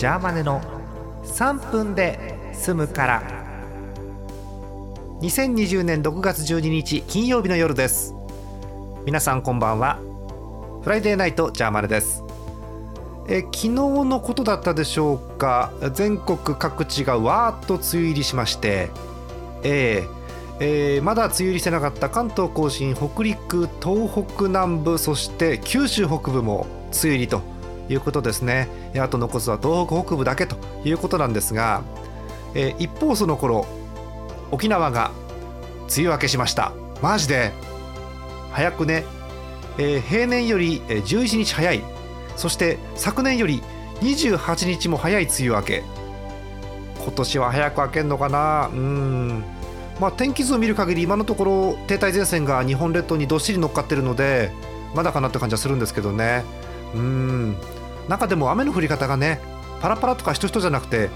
ジャーマネの3分で済むから。2020年6月12日金曜日の夜です。皆さんこんばんは。フライデーナイトジャーマネです。え昨日のことだったでしょうか。全国各地がわーっと梅雨入りしまして。えーえーまだ梅雨入りしてなかった。関東甲信北陸東北南部そして九州北部も梅雨入りと。いうことですね。あと残すは東北北部だけということなんですが、え一方その頃沖縄が梅雨明けしました。マジで。早くね、え平年より11日早い。そして昨年より28日も早い梅雨明け。今年は早く明けんのかな。うん。まあ天気図を見る限り今のところ停滞前線が日本列島にどっしり乗っかってるのでまだかなって感じはするんですけどね。うん。中でも雨の降り方がねパラパラとかしとしとじゃなくて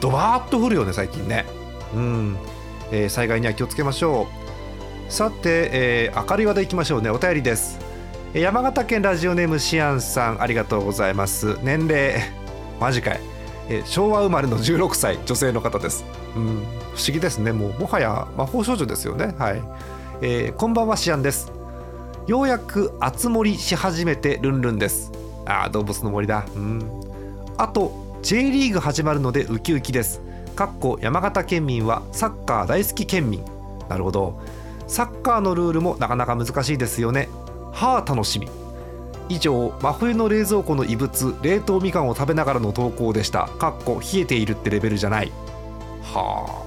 ドバーッと降るよね最近ね。うん、えー災害には気をつけましょう。さて、えー明るい話題いきましょうね。お便りです。え山形県ラジオネームシアンさんありがとうございます。年齢 マジかい、えー昭和生まれの16歳女性の方です。うん。不思議ですね。もうもはや魔法少女ですよね。はい、えーこんばんはシアンです。ようやく厚盛し始めてルンルンです。あー動物の森だ。うん。あと J リーグ始まるのでウキウキです。かっこ山形県民はサッカー大好き県民。なるほど。サッカーのルールもなかなか難しいですよね。はあ楽しみ。以上真冬の冷蔵庫の異物冷凍みかんを食べながらの投稿でした。かっこ冷えているってレベルじゃない。は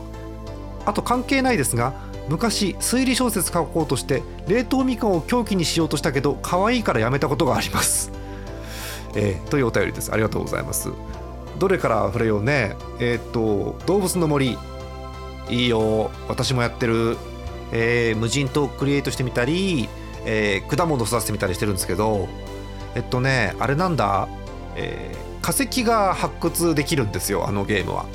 あ。あと関係ないですが昔推理小説書こうとして冷凍みかんを凶器にしようとしたけど可愛いからやめたことがあります。えーというお便りです。ありがとうございます。どれから触れようね。えっ、と動物の森。いいよ。私もやってる、えー無人島クリエイトしてみたり、えー果物育ててみたりしてるんですけど。えっとねあれなんだ、えー化石が発掘できるんですよあのゲームは。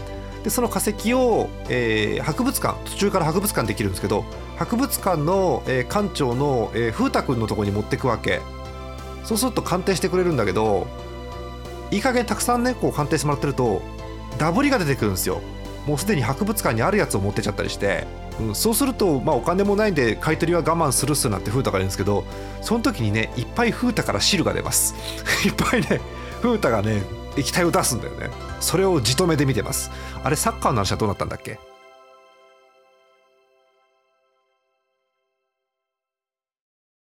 でその化石を、えー博物館途中から博物館できるんですけど博物館の、えー館長の、えー風太くんのとこに持ってくわけ。そうすると鑑定してくれるんだけどいい加減たくさんねこう鑑定してもらってるとダブりが出てくるんですよ。もうすでに博物館にあるやつを持ってっちゃったりして、うん、そうすると、まあ、お金もないんで買い取りは我慢するっすなんて風太が言うんですけどその時にねいっぱい風太から汁が出ます。いっぱいね風太がね液体を出すんだよね。それをじとめで見てます。あれサッカーの話はどうなったんだっけ？